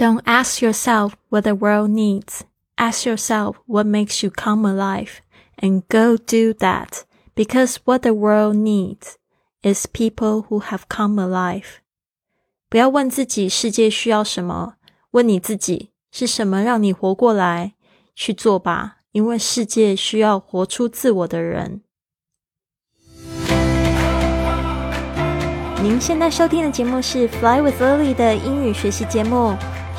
Don't ask yourself what the world needs. Ask yourself what makes you come alive and go do that because what the world needs is people who have come alive. 不要问自己世界需要什么，问你自己是什么让你活过来，去做吧，因为世界需要活出自我的人。您现在收听的节目是《Fly with Lily》的英语学习节目。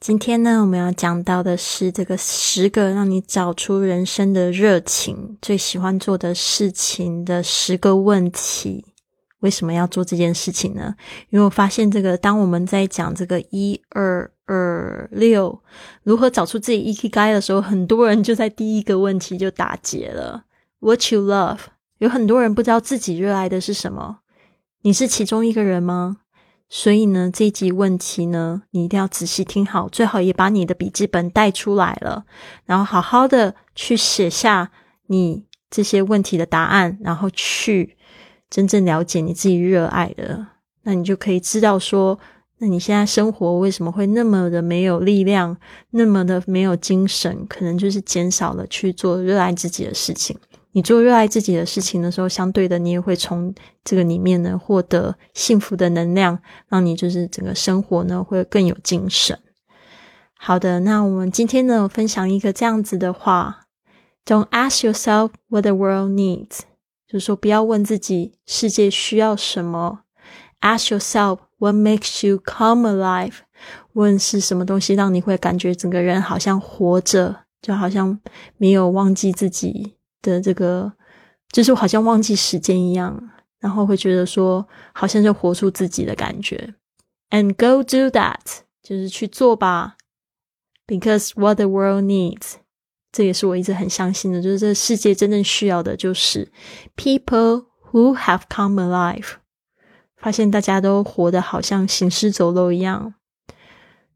今天呢，我们要讲到的是这个十个让你找出人生的热情、最喜欢做的事情的十个问题。为什么要做这件事情呢？因为我发现，这个当我们在讲这个一二二六如何找出自己 EQ 该的时候，很多人就在第一个问题就打结了。What you love？有很多人不知道自己热爱的是什么。你是其中一个人吗？所以呢，这一集问题呢，你一定要仔细听好，最好也把你的笔记本带出来了，然后好好的去写下你这些问题的答案，然后去真正了解你自己热爱的，那你就可以知道说，那你现在生活为什么会那么的没有力量，那么的没有精神，可能就是减少了去做热爱自己的事情。你做热爱自己的事情的时候，相对的，你也会从这个里面呢获得幸福的能量，让你就是整个生活呢会更有精神。好的，那我们今天呢分享一个这样子的话：Don't ask yourself what the world needs，就是说不要问自己世界需要什么；Ask yourself what makes you come alive，问是什么东西让你会感觉整个人好像活着，就好像没有忘记自己。的这个，就是好像忘记时间一样，然后会觉得说，好像就活出自己的感觉。And go do that，就是去做吧。Because what the world needs，这也是我一直很相信的，就是这世界真正需要的就是 people who have come alive。发现大家都活得好像行尸走肉一样。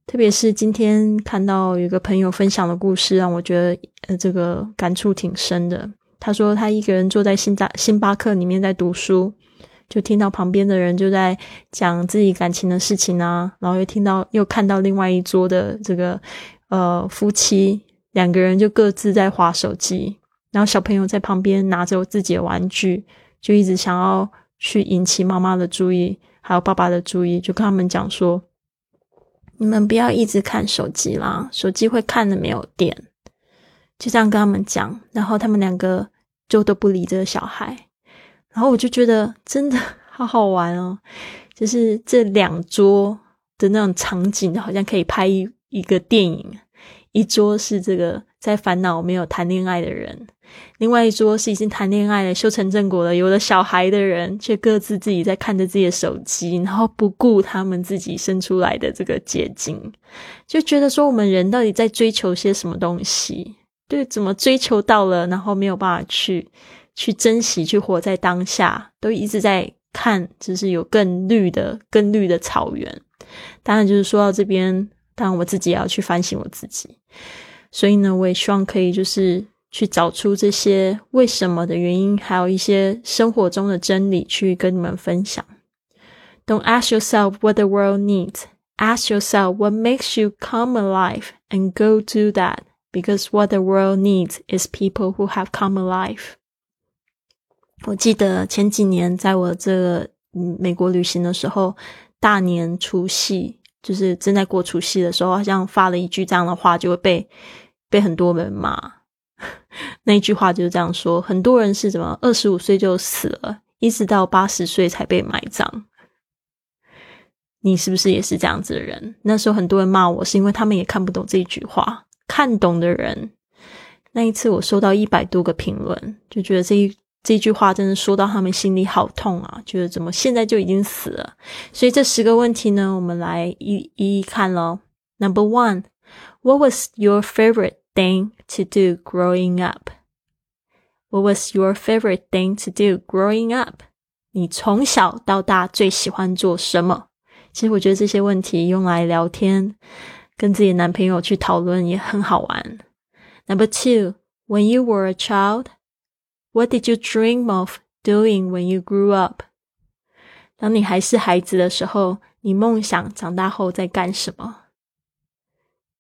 特别是今天看到有个朋友分享的故事，让我觉得呃这个感触挺深的。他说他一个人坐在星大星巴克里面在读书，就听到旁边的人就在讲自己感情的事情啊，然后又听到又看到另外一桌的这个呃夫妻两个人就各自在划手机，然后小朋友在旁边拿着自己的玩具，就一直想要去引起妈妈的注意，还有爸爸的注意，就跟他们讲说。你们不要一直看手机啦，手机会看的没有电。就这样跟他们讲，然后他们两个就都不理这个小孩。然后我就觉得真的好好玩哦，就是这两桌的那种场景，好像可以拍一一个电影。一桌是这个在烦恼没有谈恋爱的人。另外一桌是已经谈恋爱了、修成正果了、有了小孩的人，却各自自己在看着自己的手机，然后不顾他们自己生出来的这个结晶，就觉得说我们人到底在追求些什么东西？对，怎么追求到了，然后没有办法去去珍惜、去活在当下，都一直在看，就是有更绿的、更绿的草原。当然，就是说到这边，当然我自己也要去反省我自己。所以呢，我也希望可以就是。去找出这些为什么的原因，还有一些生活中的真理，去跟你们分享。Don't ask yourself what the world needs. Ask yourself what makes you come alive and go do that. Because what the world needs is people who have come alive. 我记得前几年在我这个美国旅行的时候，大年除夕就是正在过除夕的时候，好像发了一句这样的话，就会被被很多人骂。那句话就是这样说：很多人是怎么二十五岁就死了，一直到八十岁才被埋葬。你是不是也是这样子的人？那时候很多人骂我，是因为他们也看不懂这句话。看懂的人，那一次我收到一百多个评论，就觉得这一这句话真的说到他们心里好痛啊！觉得怎么现在就已经死了？所以这十个问题呢，我们来一一一看咯。Number one，What was your favorite? favorite？thing to do growing up. What was your favorite thing to do growing up？你从小到大最喜欢做什么？其实我觉得这些问题用来聊天，跟自己的男朋友去讨论也很好玩。Number two, when you were a child, what did you dream of doing when you grew up？当你还是孩子的时候，你梦想长大后在干什么？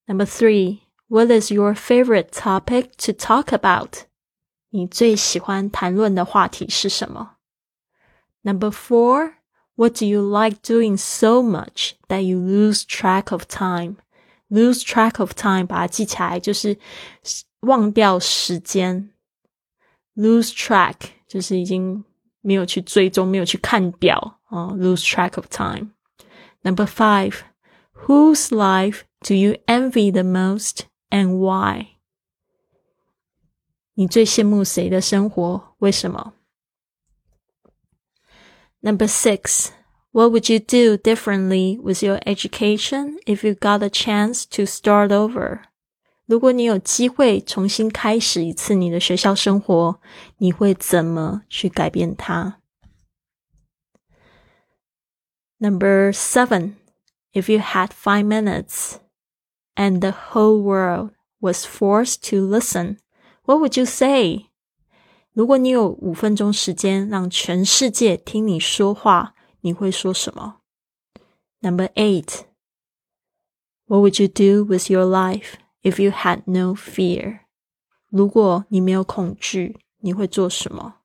Number three, what is your favorite topic to talk about？你最喜欢谈论的话题是什么？Number four, what do you like doing so much that you lose track of time? Lose track of time，把它记起来，就是忘掉时间。Lose track 就是已经没有去追踪，没有去看表啊。Lose track of time. Number five, whose life do you envy the most and why? 你最羡慕谁的生活？为什么？Number six, what would you do differently with your education if you got a chance to start over? 如果你有机会重新开始一次你的学校生活，你会怎么去改变它？Number seven, if you had five minutes and the whole world was forced to listen what would you say？如果你有五分钟时间让全世界听你说话，你会说什么？Number eight. What would you do with your life if you had no fear？如果你没有恐惧，你会做什么？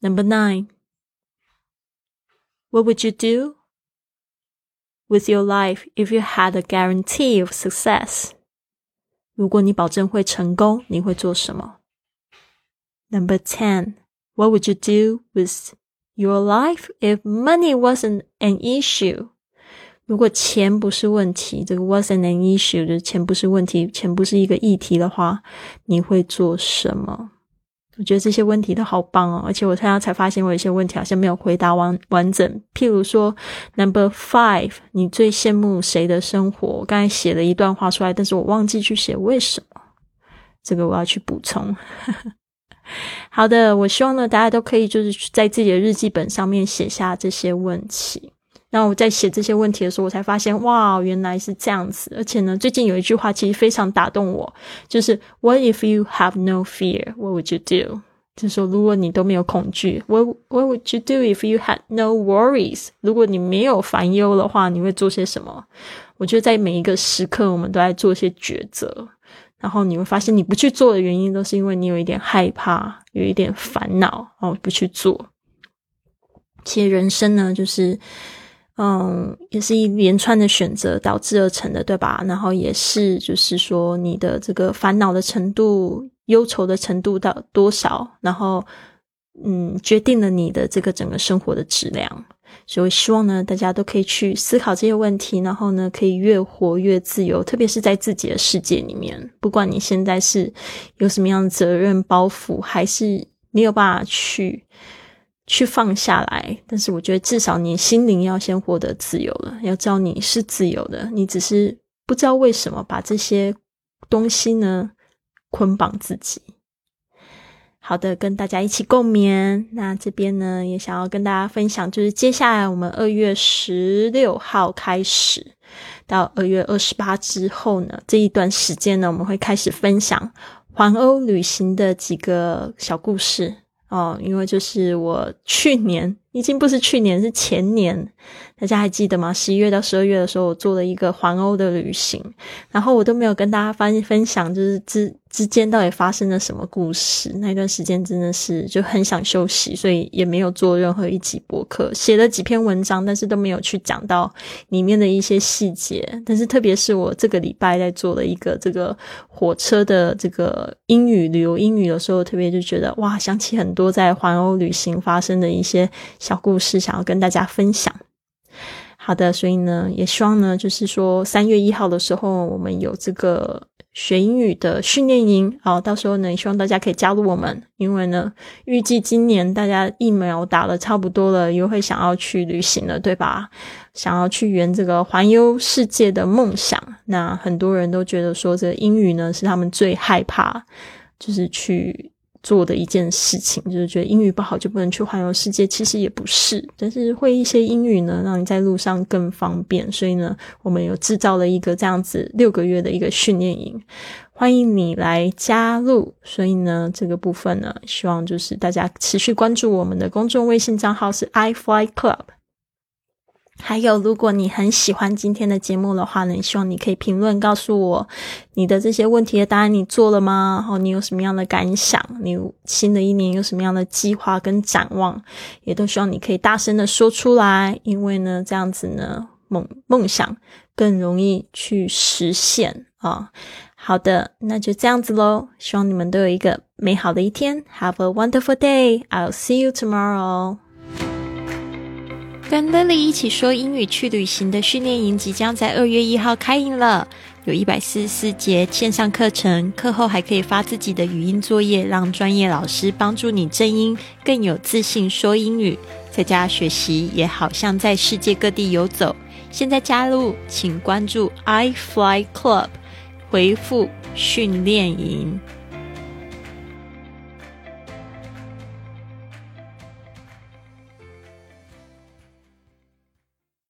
Number nine. What would you do with your life if you had a guarantee of success? 如果你保证会成功，你会做什么？Number ten, what would you do with your life if money wasn't an issue？如果钱不是问题，这个 wasn't an issue 就是钱不是问题，钱不是一个议题的话，你会做什么？ 我觉得这些问题都好棒哦，而且我刚刚才发现，我有些问题好像没有回答完完整。譬如说，Number Five，你最羡慕谁的生活？我刚才写了一段话出来，但是我忘记去写为什么，这个我要去补充。好的，我希望呢，大家都可以就是在自己的日记本上面写下这些问题。然后我在写这些问题的时候，我才发现，哇，原来是这样子。而且呢，最近有一句话其实非常打动我，就是 "What if you have no fear? What would you do?" 就是说，如果你都没有恐惧，What What would you do if you had no worries? 如果你没有烦忧的话，你会做些什么？我觉得在每一个时刻，我们都在做一些抉择。然后你会发现，你不去做的原因，都是因为你有一点害怕，有一点烦恼，哦，不去做。其实人生呢，就是。嗯，也是一连串的选择导致而成的，对吧？然后也是，就是说你的这个烦恼的程度、忧愁的程度到多少，然后嗯，决定了你的这个整个生活的质量。所以，希望呢，大家都可以去思考这些问题，然后呢，可以越活越自由，特别是在自己的世界里面。不管你现在是有什么样的责任包袱，还是没有办法去。去放下来，但是我觉得至少你心灵要先获得自由了。要知道你是自由的，你只是不知道为什么把这些东西呢捆绑自己。好的，跟大家一起共勉。那这边呢也想要跟大家分享，就是接下来我们二月十六号开始到二月二十八之后呢，这一段时间呢，我们会开始分享环欧旅行的几个小故事。哦，因为就是我去年已经不是去年，是前年。大家还记得吗？十一月到十二月的时候，我做了一个环欧的旅行，然后我都没有跟大家分分享，就是之之间到底发生了什么故事。那段时间真的是就很想休息，所以也没有做任何一集博客，写了几篇文章，但是都没有去讲到里面的一些细节。但是特别是我这个礼拜在做了一个这个火车的这个英语旅游英语的时候，特别就觉得哇，想起很多在环欧旅行发生的一些小故事，想要跟大家分享。好的，所以呢，也希望呢，就是说三月一号的时候，我们有这个学英语的训练营，好，到时候呢，也希望大家可以加入我们，因为呢，预计今年大家疫苗打了差不多了，又会想要去旅行了，对吧？想要去圆这个环游世界的梦想，那很多人都觉得说，这英语呢是他们最害怕，就是去做的一件事情，就是觉得英语不好就不能去环游世界，其实也不是。但是会一些英语呢，让你在路上更方便。所以呢，我们有制造了一个这样子六个月的一个训练营，欢迎你来加入。所以呢，这个部分呢，希望就是大家持续关注我们的公众微信账号是 iFly Club。还有，如果你很喜欢今天的节目的话呢，希望你可以评论告诉我你的这些问题的答案，你做了吗？然后你有什么样的感想？你新的一年有什么样的计划跟展望？也都希望你可以大声的说出来，因为呢，这样子呢，梦梦想更容易去实现啊。好的，那就这样子喽。希望你们都有一个美好的一天，Have a wonderful day. I'll see you tomorrow. 跟 Lily 一起说英语去旅行的训练营即将在二月一号开营了，有一百四十四节线上课程，课后还可以发自己的语音作业，让专业老师帮助你正音，更有自信说英语。在家学习也好像在世界各地游走。现在加入，请关注 iFly Club，回复训练营。